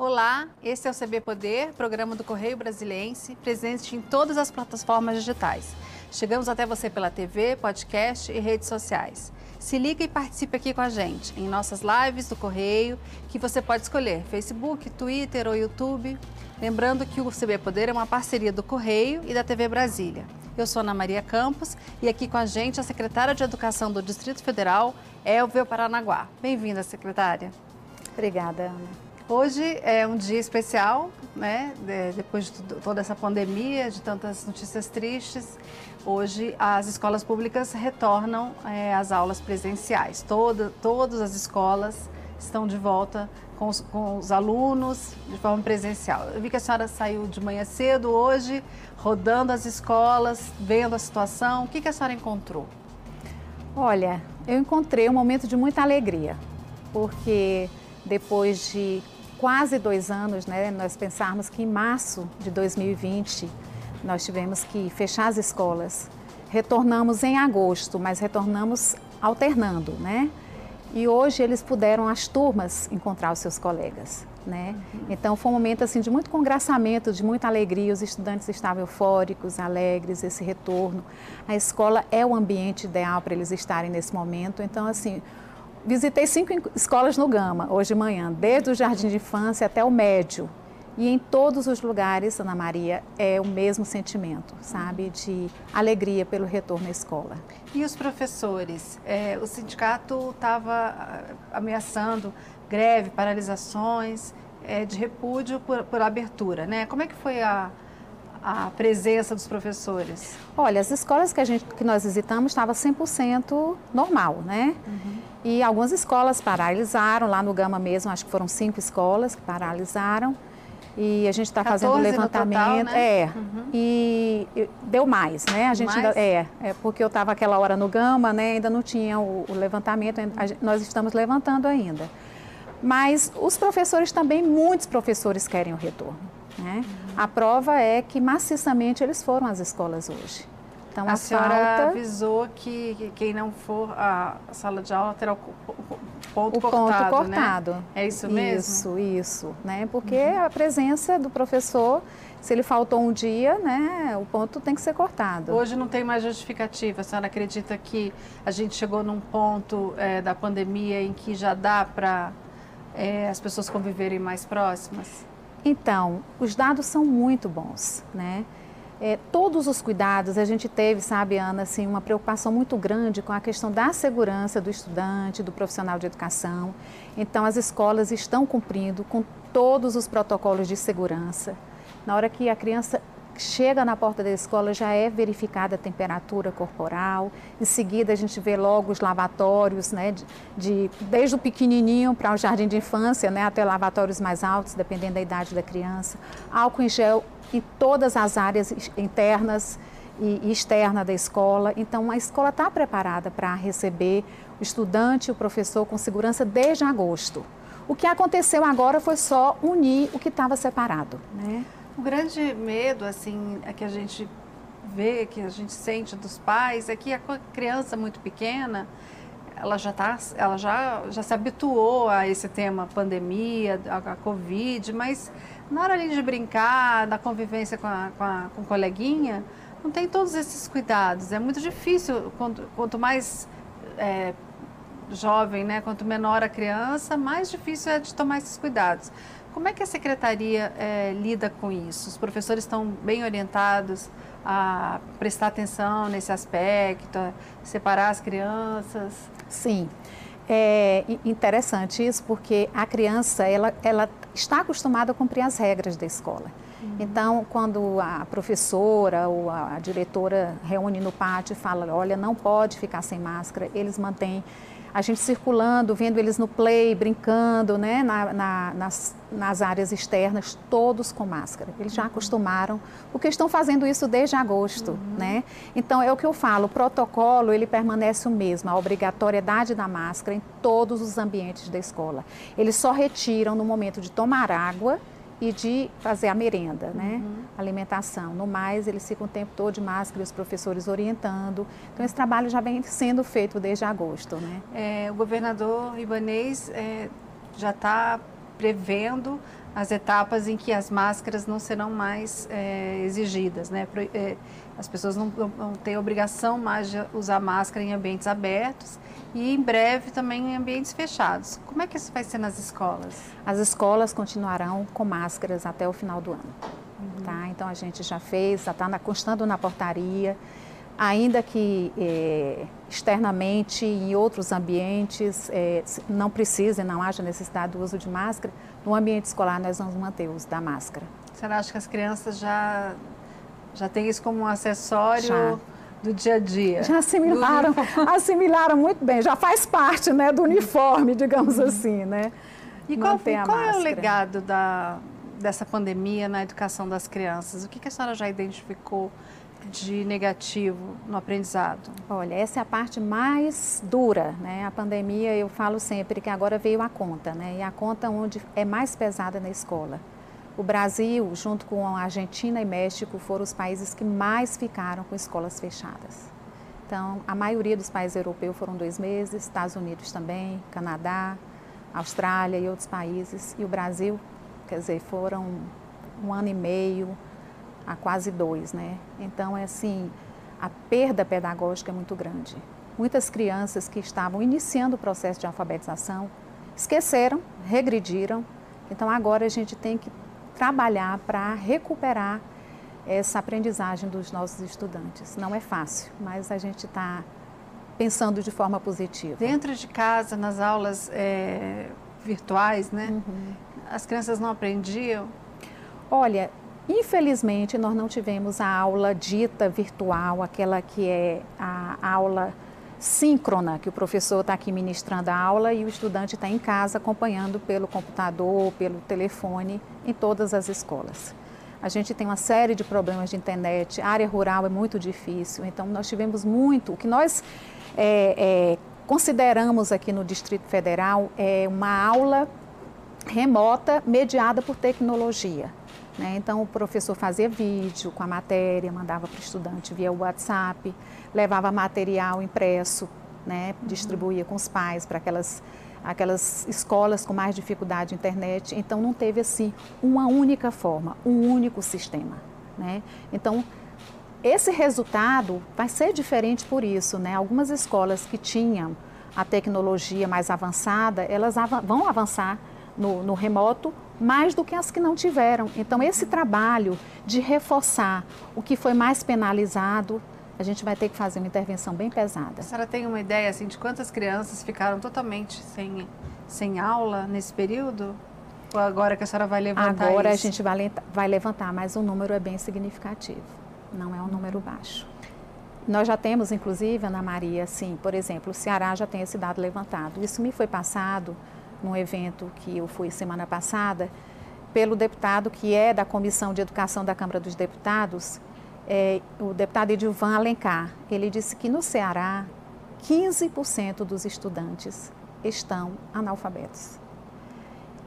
Olá, esse é o CB Poder, programa do Correio Brasiliense, presente em todas as plataformas digitais. Chegamos até você pela TV, podcast e redes sociais. Se liga e participe aqui com a gente em nossas lives do Correio, que você pode escolher Facebook, Twitter ou YouTube. Lembrando que o CB Poder é uma parceria do Correio e da TV Brasília. Eu sou Ana Maria Campos e aqui com a gente a secretária de Educação do Distrito Federal, Elvio Paranaguá. Bem-vinda, secretária. Obrigada, Ana. Hoje é um dia especial, né? depois de toda essa pandemia, de tantas notícias tristes. Hoje as escolas públicas retornam é, às aulas presenciais. Toda, todas as escolas estão de volta com os, com os, alunos de forma presencial. Eu vi que a senhora saiu de manhã cedo hoje, rodando as escolas, vendo a situação. O que, que a senhora encontrou? Olha, eu encontrei um momento de muita alegria, porque depois de quase dois anos, né, nós pensarmos que em março de 2020 nós tivemos que fechar as escolas. Retornamos em agosto, mas retornamos alternando, né? E hoje eles puderam, as turmas, encontrar os seus colegas, né? Então foi um momento assim de muito congraçamento, de muita alegria. Os estudantes estavam eufóricos, alegres, esse retorno. A escola é o ambiente ideal para eles estarem nesse momento. Então, assim, Visitei cinco escolas no Gama hoje de manhã, desde o jardim de infância até o médio. E em todos os lugares, Ana Maria, é o mesmo sentimento, sabe? De alegria pelo retorno à escola. E os professores? É, o sindicato estava ah, ameaçando greve, paralisações, é, de repúdio por, por abertura, né? Como é que foi a, a presença dos professores? Olha, as escolas que, a gente, que nós visitamos estavam 100% normal, né? Uhum. E algumas escolas paralisaram, lá no Gama mesmo, acho que foram cinco escolas que paralisaram. E a gente está fazendo levantamento. Total, né? É. Uhum. E, deu mais, né? A gente mais? Ainda, é, é, porque eu estava aquela hora no Gama, né? Ainda não tinha o, o levantamento, nós estamos levantando ainda. Mas os professores também, muitos professores querem o retorno. Né? Uhum. A prova é que maciçamente eles foram às escolas hoje. Então, a, a senhora falta... avisou que, que, quem não for à sala de aula terá o ponto o cortado, ponto cortado. Né? É isso mesmo? Isso, isso. Né? Porque uhum. a presença do professor, se ele faltou um dia, né, o ponto tem que ser cortado. Hoje não tem mais justificativa. A senhora acredita que a gente chegou num ponto é, da pandemia em que já dá para é, as pessoas conviverem mais próximas? Então, os dados são muito bons, né? É, todos os cuidados, a gente teve, sabe, Ana, assim, uma preocupação muito grande com a questão da segurança do estudante, do profissional de educação. Então, as escolas estão cumprindo com todos os protocolos de segurança. Na hora que a criança chega na porta da escola já é verificada a temperatura corporal. Em seguida a gente vê logo os lavatórios, né, de, de desde o pequenininho para o jardim de infância, né, até lavatórios mais altos, dependendo da idade da criança. Álcool em gel em todas as áreas internas e externa da escola. Então a escola está preparada para receber o estudante e o professor com segurança desde agosto. O que aconteceu agora foi só unir o que estava separado, né? O grande medo, assim, é que a gente vê, que a gente sente dos pais, é que a criança muito pequena, ela já tá, ela já, já se habituou a esse tema pandemia, a, a Covid, mas na hora de brincar, da convivência com, a, com, a, com coleguinha, não tem todos esses cuidados. É muito difícil, quanto, quanto mais é, jovem, né, quanto menor a criança, mais difícil é de tomar esses cuidados. Como é que a secretaria é, lida com isso? Os professores estão bem orientados a prestar atenção nesse aspecto, a separar as crianças? Sim. É interessante isso porque a criança ela, ela está acostumada a cumprir as regras da escola. Uhum. Então, quando a professora ou a, a diretora reúne no pátio e fala, olha, não pode ficar sem máscara, eles mantêm a gente circulando, vendo eles no play, brincando, né, na, na, nas, nas áreas externas, todos com máscara. Eles já acostumaram, porque estão fazendo isso desde agosto, uhum. né? Então, é o que eu falo, o protocolo, ele permanece o mesmo, a obrigatoriedade da máscara em todos os ambientes da escola. Eles só retiram no momento de tomar água e de fazer a merenda, né? Uhum. Alimentação. No mais, eles ficam o tempo todo de máscara, os professores orientando. Então, esse trabalho já vem sendo feito desde agosto, né? É, o governador Ibanês é, já está prevendo as etapas em que as máscaras não serão mais é, exigidas, né? É, as pessoas não, não têm obrigação mais de usar máscara em ambientes abertos e em breve também em ambientes fechados. Como é que isso vai ser nas escolas? As escolas continuarão com máscaras até o final do ano. Uhum. Tá? Então a gente já fez, já está constando na portaria ainda que é, externamente em outros ambientes é, não precise, não haja necessidade do uso de máscara, no ambiente escolar nós vamos manter o uso da máscara. Você acha que as crianças já, já têm isso como um acessório já. do dia a dia? Já assimilaram, assimilaram muito bem, já faz parte né, do uniforme, digamos uhum. assim, né? E qual, qual é o legado da, dessa pandemia na educação das crianças? O que, que a senhora já identificou de negativo no aprendizado? Olha, essa é a parte mais dura, né? A pandemia, eu falo sempre que agora veio a conta, né? E a conta onde é mais pesada na escola. O Brasil, junto com a Argentina e México, foram os países que mais ficaram com escolas fechadas. Então, a maioria dos países europeus foram dois meses, Estados Unidos também, Canadá, Austrália e outros países. E o Brasil, quer dizer, foram um ano e meio, há quase dois, né? Então, é assim, a perda pedagógica é muito grande. Muitas crianças que estavam iniciando o processo de alfabetização esqueceram, regrediram. Então, agora a gente tem que trabalhar para recuperar essa aprendizagem dos nossos estudantes. Não é fácil, mas a gente está pensando de forma positiva. Dentro de casa, nas aulas é, virtuais, né? Uhum. As crianças não aprendiam? Olha, Infelizmente, nós não tivemos a aula dita virtual, aquela que é a aula síncrona, que o professor está aqui ministrando a aula e o estudante está em casa acompanhando pelo computador, pelo telefone, em todas as escolas. A gente tem uma série de problemas de internet, a área rural é muito difícil, então nós tivemos muito. O que nós é, é, consideramos aqui no Distrito Federal é uma aula remota mediada por tecnologia. Né? Então, o professor fazia vídeo com a matéria, mandava para o estudante via WhatsApp, levava material impresso, né? Uhum. distribuía com os pais para aquelas, aquelas escolas com mais dificuldade de internet. Então, não teve assim uma única forma, um único sistema. Né? Então, esse resultado vai ser diferente por isso. Né? Algumas escolas que tinham a tecnologia mais avançada, elas av vão avançar no, no remoto mais do que as que não tiveram. Então, esse trabalho de reforçar o que foi mais penalizado, a gente vai ter que fazer uma intervenção bem pesada. A senhora tem uma ideia assim, de quantas crianças ficaram totalmente sem, sem aula nesse período? Ou agora que a senhora vai levantar Agora isso? a gente vai, vai levantar, mas o número é bem significativo, não é um número baixo. Nós já temos, inclusive, Ana Maria, assim, por exemplo, o Ceará já tem esse dado levantado. Isso me foi passado num evento que eu fui semana passada, pelo deputado que é da Comissão de Educação da Câmara dos Deputados, é, o deputado Edilvan Alencar. Ele disse que no Ceará, 15% dos estudantes estão analfabetos.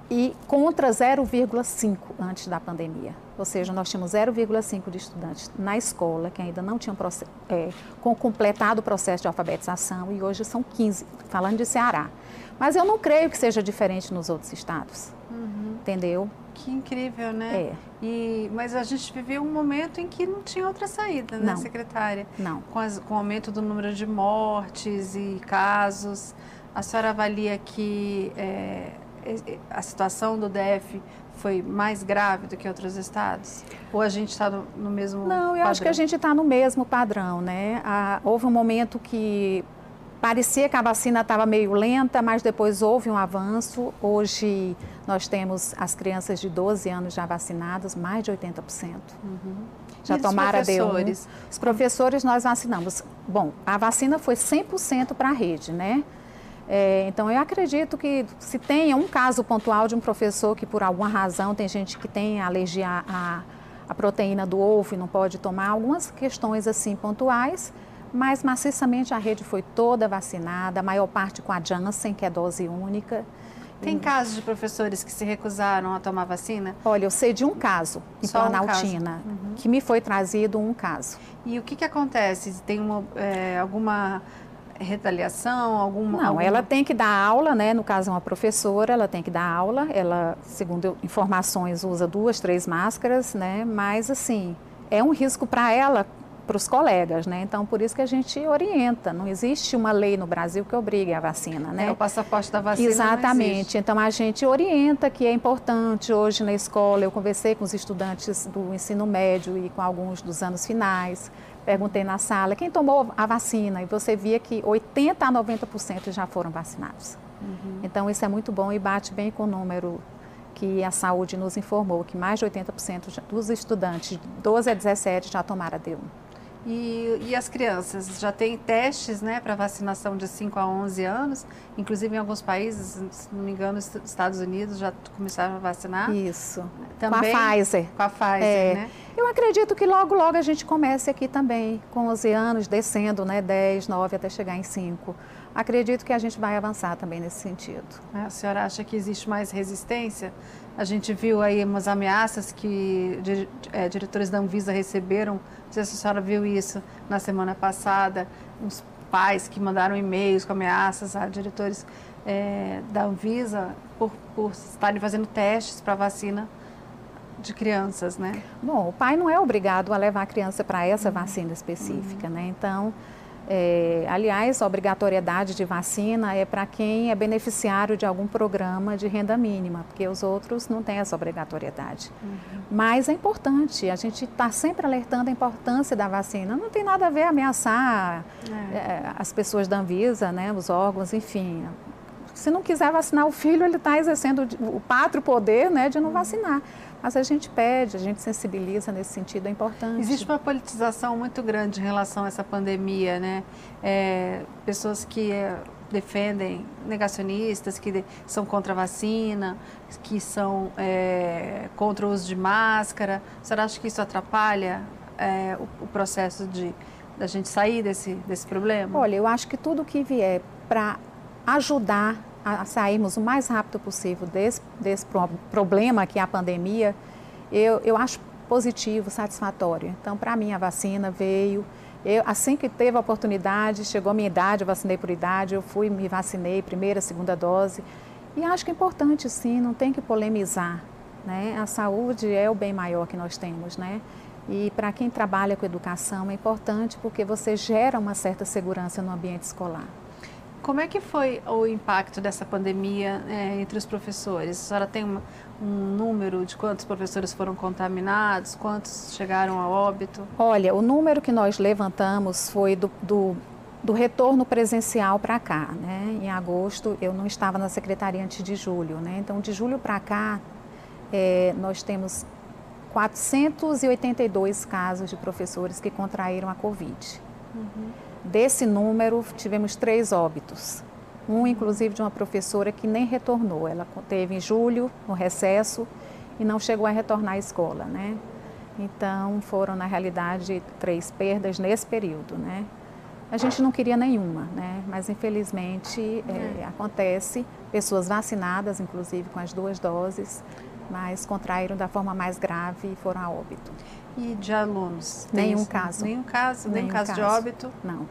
E contra 0,5% antes da pandemia. Ou seja, nós tínhamos 0,5% de estudantes na escola que ainda não tinham é, completado o processo de alfabetização e hoje são 15%, falando de Ceará. Mas eu não creio que seja diferente nos outros estados. Uhum. Entendeu? Que incrível, né? É. E, mas a gente viveu um momento em que não tinha outra saída, né, não. secretária? Não. Com, as, com o aumento do número de mortes e casos, a senhora avalia que é, a situação do DF foi mais grave do que outros estados? Ou a gente está no, no, mesmo Não, eu padrão? acho que a gente está no mesmo padrão, né? Ah, houve um momento que Parecia que a vacina estava meio lenta, mas depois houve um avanço. Hoje nós temos as crianças de 12 anos já vacinadas, mais de 80%. Uhum. Já e tomaram a D1. Os professores nós vacinamos. Bom, a vacina foi 100% para a rede, né? É, então eu acredito que se tenha um caso pontual de um professor que por alguma razão tem gente que tem alergia à, à proteína do ovo e não pode tomar, algumas questões assim pontuais, mas maciçamente a rede foi toda vacinada, a maior parte com a Janssen, que é dose única. Tem casos de professores que se recusaram a tomar vacina? Olha, eu sei de um caso em Só Planaltina, um uhum. que me foi trazido um caso. E o que, que acontece? Tem uma, é, alguma retaliação, alguma... Não, alguma... ela tem que dar aula, né? No caso, é uma professora, ela tem que dar aula. Ela, segundo informações, usa duas, três máscaras, né? Mas, assim, é um risco para ela, para os colegas, né? Então, por isso que a gente orienta. Não existe uma lei no Brasil que obrigue a vacina, né? É, o passaporte da vacina Exatamente. Então, a gente orienta que é importante. Hoje, na escola, eu conversei com os estudantes do ensino médio e com alguns dos anos finais. Perguntei na sala quem tomou a vacina e você via que 80 a 90% já foram vacinados. Uhum. Então, isso é muito bom e bate bem com o número que a saúde nos informou, que mais de 80% dos estudantes de 12 a 17 já tomaram a D1. E, e, as crianças já têm testes né, para vacinação de 5 a 11 anos, inclusive em alguns países, se não me engano, Estados Unidos já começaram a vacinar. Isso. Também, com a Pfizer. Com a Pfizer, é, né? Eu acredito que logo, logo a gente comece aqui também, com 11 anos, descendo, né, 10, 9 até chegar em 5. Acredito que a gente vai avançar também nesse sentido. É, a senhora acha que existe mais resistência? A gente viu aí umas ameaças que é, diretores da Anvisa receberam não sei se a senhora viu isso na semana passada, uns pais que mandaram e-mails com ameaças a diretores é, da Anvisa por, por estarem fazendo testes para vacina de crianças, né? Bom, o pai não é obrigado a levar a criança para essa uhum. vacina específica, uhum. né? Então, é, aliás, a obrigatoriedade de vacina é para quem é beneficiário de algum programa de renda mínima, porque os outros não têm essa obrigatoriedade. Uhum. Mas é importante, a gente está sempre alertando a importância da vacina. Não tem nada a ver ameaçar é. É, as pessoas da Anvisa, né, os órgãos, enfim. Se não quiser vacinar o filho, ele está exercendo o pátrio poder né, de não uhum. vacinar. Mas a gente pede, a gente sensibiliza nesse sentido, é importante. Existe uma politização muito grande em relação a essa pandemia, né? É, pessoas que é, defendem negacionistas, que de, são contra a vacina, que são é, contra o uso de máscara. Você acha que isso atrapalha é, o, o, processo de da gente sair desse, desse problema? Olha, eu acho que tudo que vier para ajudar a sairmos o mais rápido possível desse, desse problema que é a pandemia, eu, eu acho positivo, satisfatório. Então, para mim, a vacina veio. Eu, assim que teve a oportunidade, chegou a minha idade, eu vacinei por idade, eu fui, me vacinei, primeira, segunda dose. E acho que é importante, sim, não tem que polemizar. Né? A saúde é o bem maior que nós temos, né? E para quem trabalha com educação é importante porque você gera uma certa segurança no ambiente escolar. Como é que foi o impacto dessa pandemia é, entre os professores? A senhora tem uma, um número de quantos professores foram contaminados, quantos chegaram a óbito? Olha, o número que nós levantamos foi do, do, do retorno presencial para cá. Né? Em agosto, eu não estava na secretaria antes de julho. Né? Então, de julho para cá, é, nós temos 482 casos de professores que contraíram a Covid. Uhum. Desse número, tivemos três óbitos. Um, inclusive, de uma professora que nem retornou. Ela teve em julho, no recesso, e não chegou a retornar à escola, né? Então, foram, na realidade, três perdas nesse período, né? A gente não queria nenhuma, né? Mas, infelizmente, é, acontece. Pessoas vacinadas, inclusive, com as duas doses, mas contraíram da forma mais grave e foram a óbito. E de alunos? Nenhum caso. Nenhum caso? Nenhum, nenhum caso, caso de óbito? Não.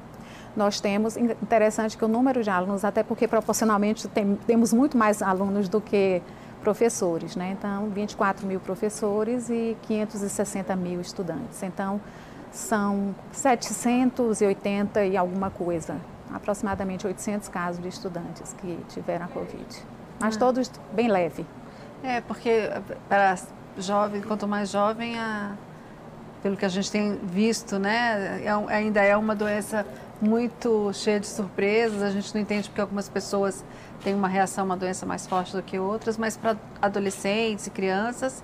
Nós temos, interessante que o número de alunos, até porque proporcionalmente tem, temos muito mais alunos do que professores, né? Então, 24 mil professores e 560 mil estudantes. Então, são 780 e alguma coisa, aproximadamente 800 casos de estudantes que tiveram a Covid. Mas ah. todos bem leve. É, porque para jovem, quanto mais jovem, a pelo que a gente tem visto, né, é, ainda é uma doença muito cheia de surpresas. A gente não entende porque algumas pessoas têm uma reação, uma doença mais forte do que outras, mas para adolescentes e crianças,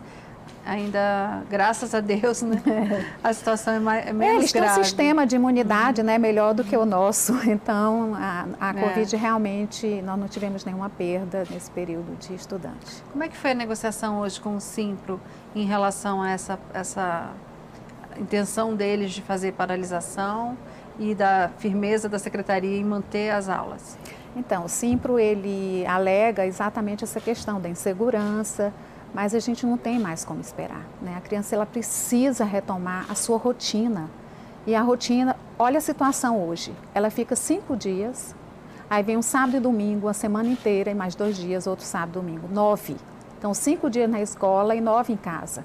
ainda, graças a Deus, né, a situação é, mais, é menos é, eles grave. têm um sistema de imunidade né, melhor do que o nosso. Então, a, a é. Covid realmente, nós não tivemos nenhuma perda nesse período de estudante. Como é que foi a negociação hoje com o Simpro em relação a essa, essa intenção deles de fazer paralisação e da firmeza da secretaria em manter as aulas? Então, o Simpro ele alega exatamente essa questão da insegurança, mas a gente não tem mais como esperar. Né? A criança ela precisa retomar a sua rotina. E a rotina, olha a situação hoje. Ela fica cinco dias, aí vem um sábado e domingo, a semana inteira, e mais dois dias, outro sábado e domingo. Nove. Então, cinco dias na escola e nove em casa.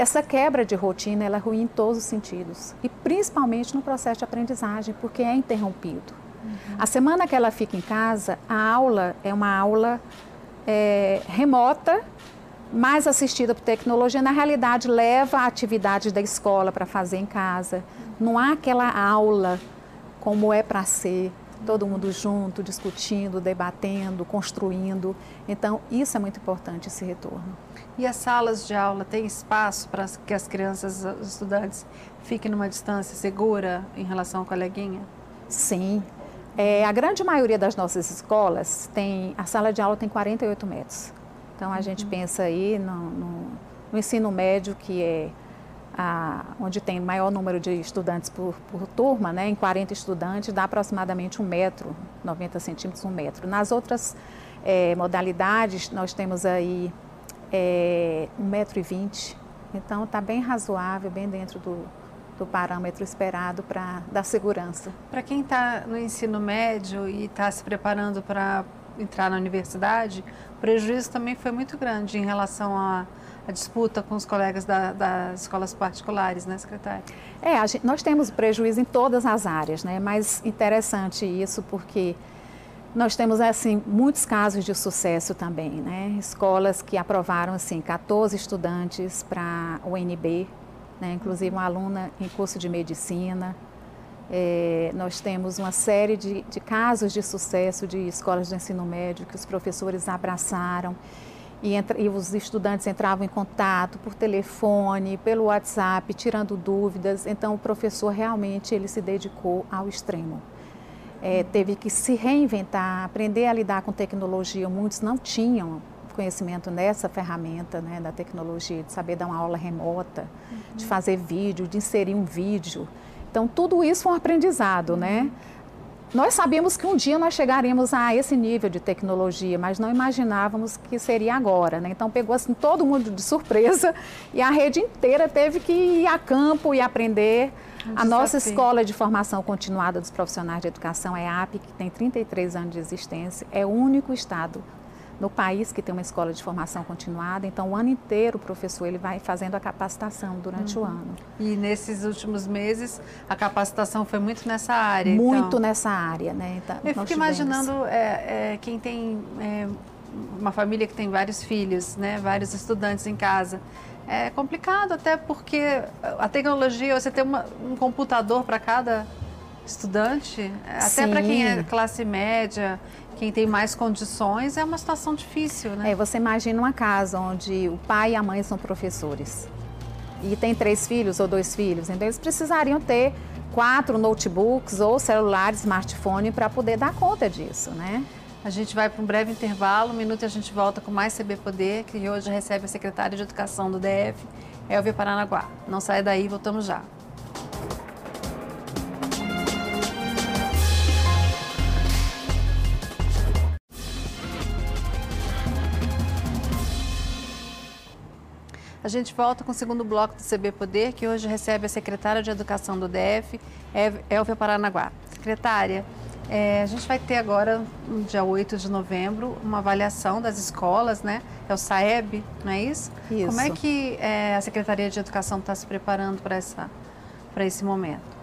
Essa quebra de rotina ela é ruim em todos os sentidos, e principalmente no processo de aprendizagem, porque é interrompido. Uhum. A semana que ela fica em casa, a aula é uma aula é, remota, mais assistida por tecnologia, na realidade leva a atividade da escola para fazer em casa. Não há aquela aula como é para ser, todo mundo junto, discutindo, debatendo, construindo. Então, isso é muito importante, esse retorno. E as salas de aula têm espaço para que as crianças, os estudantes, fiquem numa distância segura em relação ao coleguinha? Sim. É, a grande maioria das nossas escolas tem, a sala de aula tem 48 metros. Então, a uhum. gente pensa aí no, no, no ensino médio, que é a, onde tem maior número de estudantes por, por, turma, né, em 40 estudantes, dá aproximadamente um metro, 90 centímetros, um metro. Nas outras é, modalidades, nós temos aí é, um metro e vinte. Então, está bem razoável, bem dentro do, do parâmetro esperado para dar segurança. Para quem está no ensino médio e está se preparando para entrar na universidade, o prejuízo também foi muito grande em relação a disputa com os colegas da, das escolas particulares, né, secretária? É, gente, nós temos prejuízo em todas as áreas, né? Mas interessante isso porque nós temos assim muitos casos de sucesso também, né? Escolas que aprovaram assim 14 estudantes para o UNB, né? Inclusive uma aluna em curso de medicina. É, nós temos uma série de, de casos de sucesso de escolas de ensino médio que os professores abraçaram e, entra, e, os estudantes entravam em contato por telefone, pelo WhatsApp, tirando dúvidas. Então, o professor realmente ele se dedicou ao extremo. É, teve que se reinventar, aprender a lidar com tecnologia. Muitos não tinham conhecimento nessa ferramenta né, da tecnologia, de saber dar uma aula remota, uhum. de fazer vídeo, de inserir um vídeo. Então, tudo isso foi um aprendizado, né? uhum. né? Nós sabíamos que um dia nós chegaríamos a esse nível de tecnologia, mas não imaginávamos que seria agora. Né? Então pegou assim todo mundo de surpresa e a rede inteira teve que ir a campo e aprender. A nossa escola de formação continuada dos profissionais de educação é a AP, que tem 33 anos de existência, é o único estado no país que tem uma escola de formação continuada, então o ano inteiro o professor ele vai fazendo a capacitação durante uhum. o ano. E nesses últimos meses a capacitação foi muito nessa área? Muito então. nessa área, né? Então, Eu fico imaginando é, é, quem tem é, uma família que tem vários filhos, né? Vários estudantes em casa. É complicado até porque a tecnologia, você tem uma, um computador para cada estudante, até para quem é classe média, quem tem mais condições, é uma situação difícil, né? É, você imagina uma casa onde o pai e a mãe são professores e tem três filhos ou dois filhos, então eles precisariam ter quatro notebooks ou celulares, smartphone para poder dar conta disso, né? A gente vai para um breve intervalo, um minuto e a gente volta com mais CB Poder, que hoje recebe a secretária de Educação do DF, Elvia Paranaguá. Não saia daí, voltamos já. A gente volta com o segundo bloco do CB Poder, que hoje recebe a secretária de Educação do DF, Elvia Paranaguá. Secretária, é, a gente vai ter agora, no dia 8 de novembro, uma avaliação das escolas, né? É o SAEB, não é isso? Isso. Como é que é, a Secretaria de Educação está se preparando para esse momento?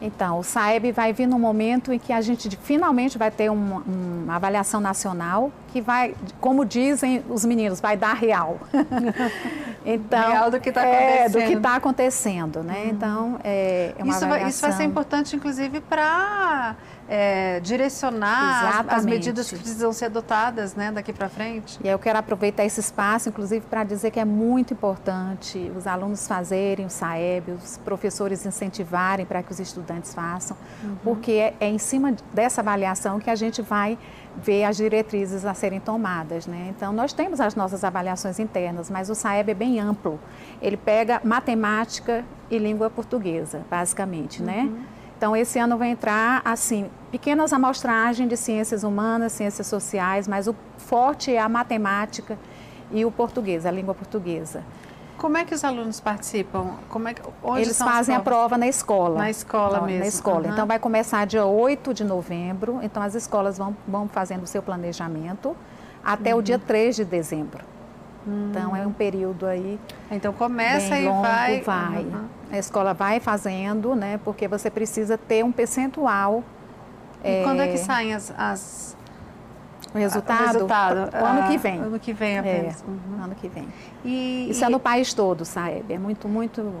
Então, o SAEB vai vir no momento em que a gente finalmente vai ter uma, uma avaliação nacional que vai, como dizem os meninos, vai dar real. então, real do que está acontecendo. É, do que está acontecendo, né? Uhum. Então, é, é uma isso avaliação... Vai, isso vai ser importante, inclusive, para é, direcionar as, as, medidas que precisam ser adotadas né, daqui para frente. E eu quero aproveitar esse espaço, inclusive, para dizer que é muito importante os alunos fazerem o SAEB, os professores incentivarem para que os estudantes façam, uhum. porque é, é, em cima dessa avaliação que a gente vai ver as diretrizes a serem tomadas. Né? Então, nós temos as nossas avaliações internas, mas o SAEB é bem amplo. Ele pega matemática e língua portuguesa, basicamente, né? uhum. né? Então, esse ano vai entrar, assim, pequenas amostragens de ciências humanas, ciências sociais, mas o forte é a matemática e o português, a língua portuguesa. como é que os alunos participam? Como é que, Eles fazem a prova na escola. Na escola Não, mesmo. Na escola. Uhum. Então vai começar dia 8 de novembro. Então as escolas vão, vão fazendo o seu planejamento até uhum. o dia 3 de dezembro. Uhum. Então é um período aí. Então começa bem e longo, vai. vai. A escola vai fazendo, né? Porque você precisa ter um percentual. E é... quando é que saem as, as o resultado, o resultado. O ano que vem. Ano que vem apenas. É, uhum. Ano que vem. E, Isso é e... é no país todo, Saeb. É muito, muito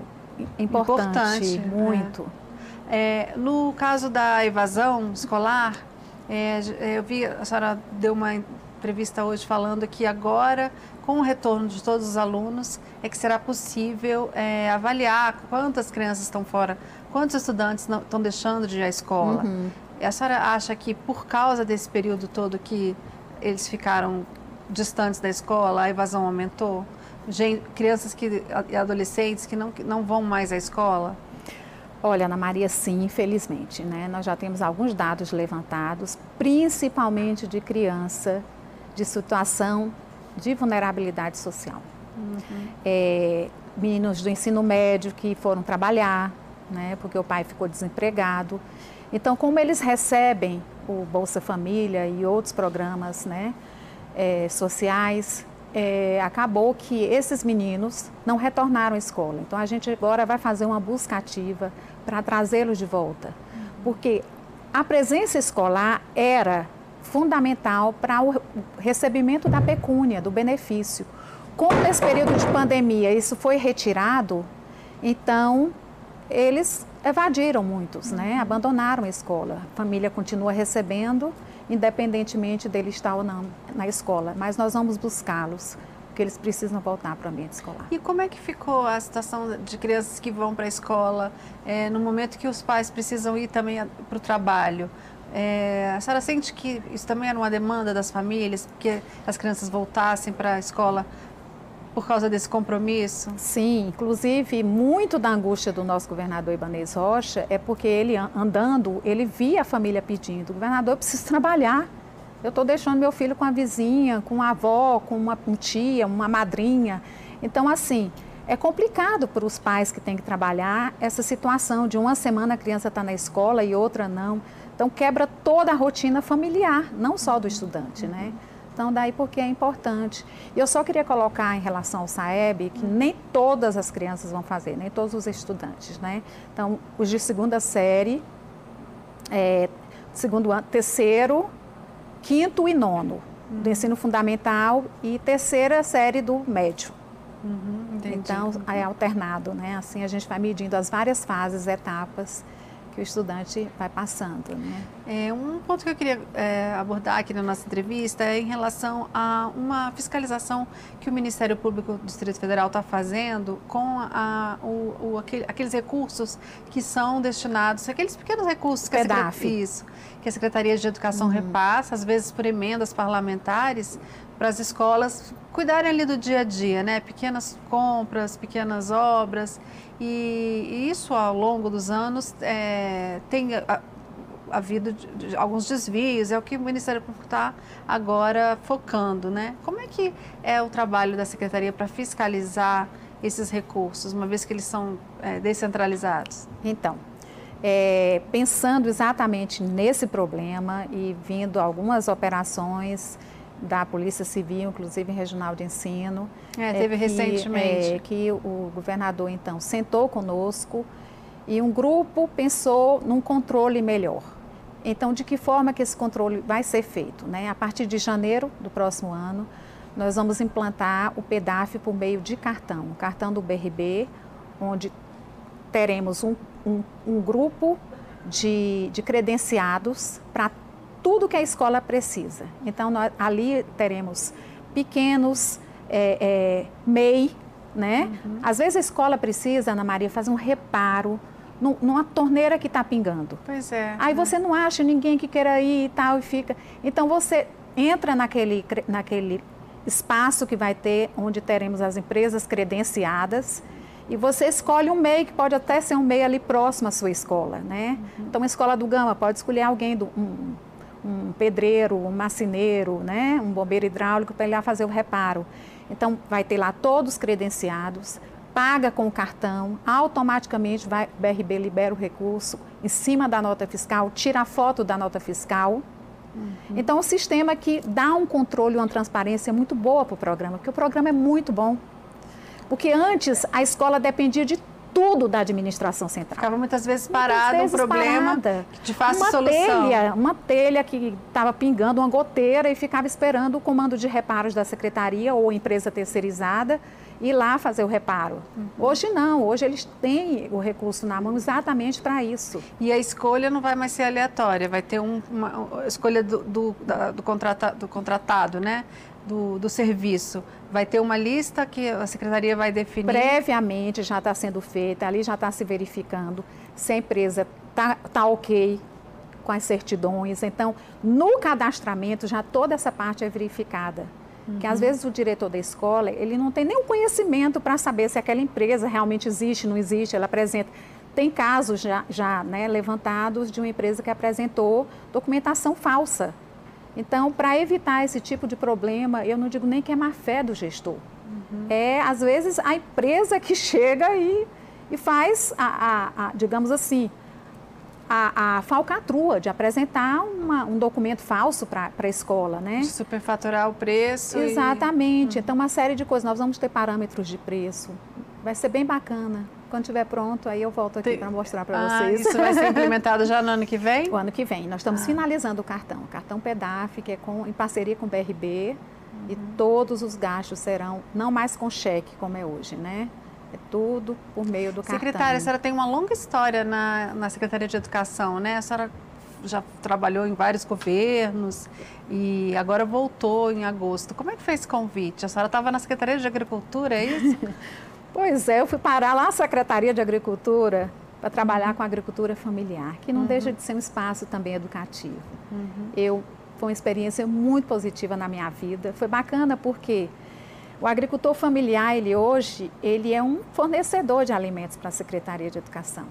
importante. importante muito. É. É, no caso da evasão escolar, é, eu vi, a senhora deu uma entrevista hoje falando que agora, com o retorno de todos os alunos, é que será possível é, avaliar quantas crianças estão fora, quantos estudantes não, estão deixando de ir à escola. Uhum. A senhora acha que por causa desse período todo que eles ficaram distantes da escola, a evasão aumentou? Gente, crianças que, e adolescentes que não, não vão mais à escola? Olha, Ana Maria, sim, infelizmente. Né? Nós já temos alguns dados levantados, principalmente de criança de situação de vulnerabilidade social. Uhum. É, meninos do ensino médio que foram trabalhar, né, porque o pai ficou desempregado. Então, como eles recebem o Bolsa Família e outros programas né, é, sociais, é, acabou que esses meninos não retornaram à escola. Então, a gente agora vai fazer uma busca ativa para trazê-los de volta. Porque a presença escolar era fundamental para o recebimento da pecúnia, do benefício. Como nesse período de pandemia isso foi retirado, então eles evadiram muitos, né? Uhum. abandonaram a escola. A família continua recebendo, independentemente dele estar ou não na escola, mas nós vamos buscá-los, porque eles precisam voltar para o ambiente escolar. E como é que ficou a situação de crianças que vão para a escola é, no momento que os pais precisam ir também para o trabalho? É, a senhora sente que isso também era uma demanda das famílias, porque as crianças voltassem para a escola por causa desse compromisso? Sim, inclusive muito da angústia do nosso governador Ibanez Rocha é porque ele andando, ele via a família pedindo, governador, eu preciso trabalhar. Eu estou deixando meu filho com a vizinha, com a avó, com uma tia, uma madrinha. Então, assim, é complicado para os pais que têm que trabalhar essa situação de uma semana a criança está na escola e outra não. Então, quebra toda a rotina familiar, não só do estudante, né? Então, daí porque é importante. E eu só queria colocar em relação ao SAEB que nem todas as crianças vão fazer, nem todos os estudantes, né? Então, os de segunda série, é, segundo ano, terceiro, quinto e nono uhum. do ensino fundamental e terceira série do médio. Uhum, então, é alternado, né? Assim a gente vai medindo as várias fases, etapas que o estudante vai passando. Né? É, um ponto que eu queria é, abordar aqui na nossa entrevista é em relação a uma fiscalização que o Ministério Público do Distrito Federal está fazendo com a, o, o, aquele, aqueles recursos que são destinados, aqueles pequenos recursos que a, isso, que a Secretaria de Educação uhum. repassa, às vezes por emendas parlamentares, para as escolas cuidarem ali do dia a dia, né? Pequenas compras, pequenas obras. E, e isso ao longo dos anos é, tem havido de, de, alguns desvios, é o que o Ministério Público está agora focando, né? Como é que é o trabalho da Secretaria para fiscalizar esses recursos, uma vez que eles são é, descentralizados? Então, é, pensando exatamente nesse problema e vindo algumas operações da Polícia Civil, inclusive regional de ensino. É, teve é que, recentemente. É, que o governador, então, sentou conosco e um grupo pensou num controle melhor. Então, de que forma que esse controle vai ser feito? Né? A partir de janeiro do próximo ano, nós vamos implantar o PEDAF por meio de cartão, o cartão do BRB, onde teremos um, um, um grupo de, de credenciados para tudo que a escola precisa. Então, nós, ali teremos pequenos é, é, MEI, né? Uhum. Às vezes a escola precisa, Ana Maria, fazer um reparo numa torneira que está pingando. Pois é. Aí né? você não acha ninguém que queira ir e tal, e fica. Então você entra naquele, naquele espaço que vai ter, onde teremos as empresas credenciadas, e você escolhe um MEI, que pode até ser um MEI ali próximo à sua escola, né? Uhum. Então, a escola do Gama pode escolher alguém do. Um, um pedreiro, um marceneiro, né, um bombeiro hidráulico para ir lá fazer o reparo. Então, vai ter lá todos credenciados, paga com o cartão, automaticamente vai, o BRB libera o recurso em cima da nota fiscal, tira a foto da nota fiscal. Uhum. Então, o sistema que dá um controle, uma transparência muito boa para o programa, porque o programa é muito bom. Porque antes a escola dependia de tudo da administração central. Ficava muitas vezes parado um problema parada. de fácil uma solução. Telha, uma telha que estava pingando uma goteira e ficava esperando o comando de reparos da secretaria ou empresa terceirizada ir lá fazer o reparo. Uhum. Hoje não, hoje eles têm o recurso na mão exatamente para isso. E a escolha não vai mais ser aleatória, vai ter um, uma escolha do, do, da, do, contrata, do contratado, né? Do, do, serviço. Vai ter uma lista que a secretaria vai definir? Previamente já está sendo feita, ali já está se verificando se a empresa está tá ok com as certidões. Então, no cadastramento já toda essa parte é verificada. Uhum. Que às vezes o diretor da escola, ele não tem nenhum conhecimento para saber se aquela empresa realmente existe, não existe, ela apresenta. Tem casos já, já né, levantados de uma empresa que apresentou documentação falsa. Então, para evitar esse tipo de problema, eu não digo nem que é má fé do gestor. Uhum. É, às vezes, a empresa que chega e, e faz, a, a, a digamos assim, a, a falcatrua de apresentar uma, um documento falso para a escola, né? De superfaturar o preço. Exatamente. E... Então, uma série de coisas. Nós vamos ter parâmetros de preço. Vai ser bem bacana. Quando estiver pronto, aí eu volto aqui Tem... para mostrar para ah, vocês. Isso vai ser implementado já no ano que vem? O ano que vem. Nós estamos ah. finalizando o cartão. O cartão PEDAF, que é com, em parceria com o BRB. Uhum. E todos os gastos serão, não mais com cheque, como é hoje, né? É tudo por meio do cartão. Secretária, a senhora tem uma longa história na, na Secretaria de Educação, né? A senhora já trabalhou em vários governos e agora voltou em agosto. Como é que fez esse convite? A senhora estava na Secretaria de Agricultura, é isso? pois é, eu fui parar lá na Secretaria de Agricultura para trabalhar com a agricultura familiar, que não uhum. deixa de ser um espaço também educativo. Uhum. Eu foi uma experiência muito positiva na minha vida. Foi bacana porque o agricultor familiar, ele hoje, ele é um fornecedor de alimentos para a Secretaria de Educação.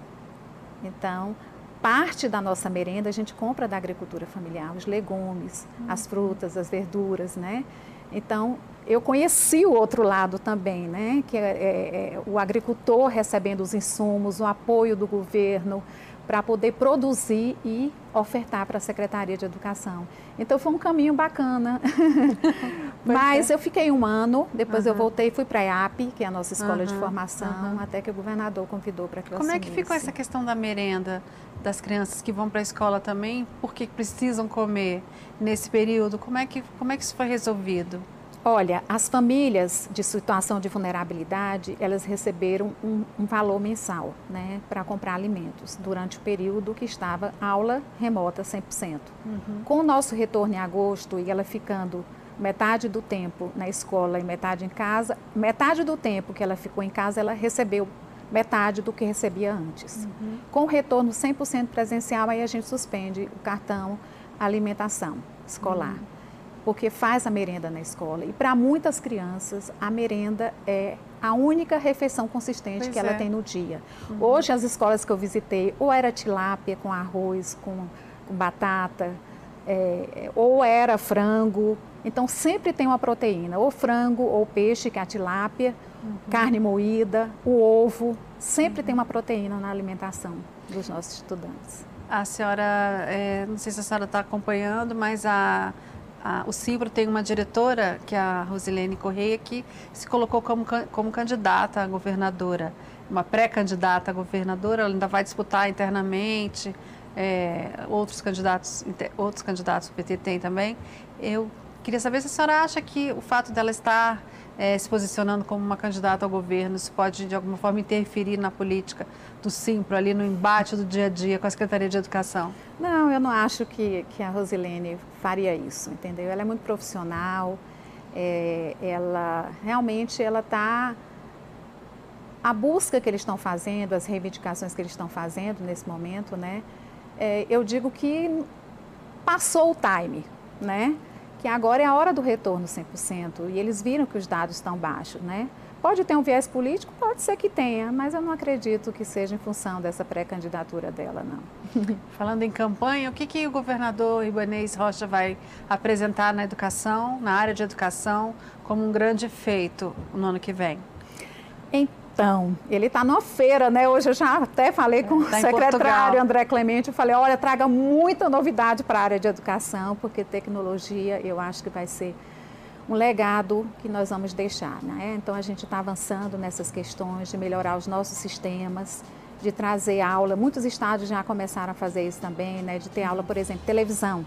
Então, parte da nossa merenda a gente compra da agricultura familiar, os legumes, uhum. as frutas, as verduras, né? Então, eu conheci o outro lado também, né? Que é, é, é o agricultor recebendo os insumos, o apoio do governo, para poder produzir e ofertar para a Secretaria de Educação. Então foi um caminho bacana. Mas é. eu fiquei um ano, depois uhum. eu voltei e fui para a EAP, que é a nossa escola uhum. de formação, uhum. até que o governador convidou para que eu Como assumisse. é que ficou essa questão da merenda das crianças que vão para a escola também? Porque precisam comer nesse período? Como é que, como é que isso foi resolvido? Olha, as famílias de situação de vulnerabilidade, elas receberam um, um valor mensal, né, para comprar alimentos durante o período que estava aula remota 100%. Uhum. Com o nosso retorno em agosto e ela ficando metade do tempo na escola e metade em casa, metade do tempo que ela ficou em casa, ela recebeu metade do que recebia antes. Uhum. Com o retorno 100% presencial, aí a gente suspende o cartão alimentação escolar. Uhum porque faz a merenda na escola. E para muitas crianças, a merenda é a única refeição consistente pois que ela é. tem no dia. Uhum. Hoje, as escolas que eu visitei, ou era tilápia com arroz, com, com batata, é, ou era frango. Então, sempre tem uma proteína, ou frango, ou peixe, que é a tilápia, uhum. carne moída, o ovo. Sempre uhum. tem uma proteína na alimentação dos nossos estudantes. A senhora, é, não sei se a senhora está acompanhando, mas a a, o Cibro tem uma diretora, que é a Rosilene Correia, que se colocou como, como candidata a governadora, uma pré-candidata a governadora, ela ainda vai disputar internamente, é, outros candidatos, outros candidatos o PT tem também. Eu queria saber se a senhora acha que o fato dela estar é, se posicionando como uma candidata ao governo, isso pode de alguma forma interferir na política do Simpro, ali no embate do dia a dia com a Secretaria de Educação? Não, eu não acho que, que a Rosilene faria isso, entendeu? Ela é muito profissional, é, ela realmente ela está a busca que eles estão fazendo, as reivindicações que eles estão fazendo nesse momento, né? É, eu digo que passou o time, né? Que agora é a hora do retorno 100%, e eles viram que os dados estão baixos, né? Pode ter um viés político? Pode ser que tenha, mas eu não acredito que seja em função dessa pré-candidatura dela, não. Falando em campanha, o que, que o governador Ibanez Rocha vai apresentar na educação, na área de educação, como um grande feito no ano que vem? Então, ele está numa feira, né? Hoje eu já até falei com tá o secretário André Clemente, eu falei, olha, traga muita novidade para a área de educação, porque tecnologia eu acho que vai ser um legado que nós vamos deixar. Né? Então a gente está avançando nessas questões de melhorar os nossos sistemas, de trazer aula. Muitos estados já começaram a fazer isso também, né? de ter aula, por exemplo, televisão.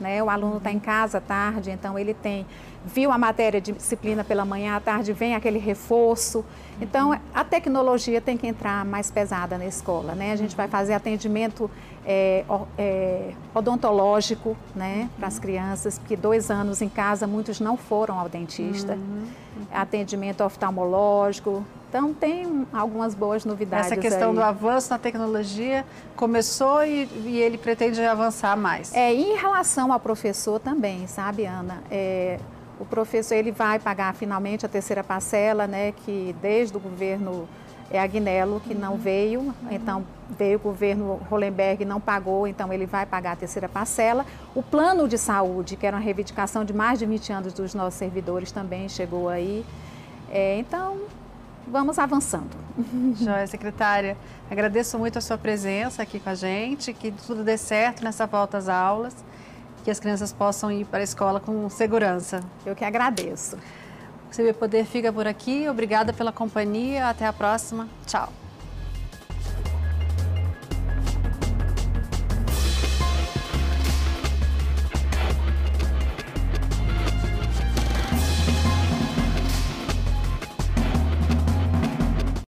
Né? O aluno está em casa à tarde, então ele tem, viu a matéria de disciplina pela manhã, à tarde vem aquele reforço. Então a tecnologia tem que entrar mais pesada na escola. Né? A gente vai fazer atendimento é, é, odontológico né, para as crianças, porque dois anos em casa muitos não foram ao dentista. Uhum. Atendimento oftalmológico, então, tem algumas boas novidades. Essa questão aí. do avanço na tecnologia começou e, e, ele pretende avançar mais. É, em relação ao professor também, sabe, Ana? É, o professor ele vai pagar finalmente a terceira parcela, né, que desde o governo é Agnello que não uhum. veio, uhum. então veio o governo Hollenberg não pagou, então ele vai pagar a terceira parcela. O plano de saúde, que era uma reivindicação de mais de 20 anos dos nossos servidores, também chegou aí. É, então, vamos avançando. Joia, secretária. Agradeço muito a sua presença aqui com a gente, que tudo dê certo nessa volta às aulas, que as crianças possam ir para a escola com segurança. Eu que agradeço. O CB Poder fica por aqui. Obrigada pela companhia. Até a próxima. Tchau.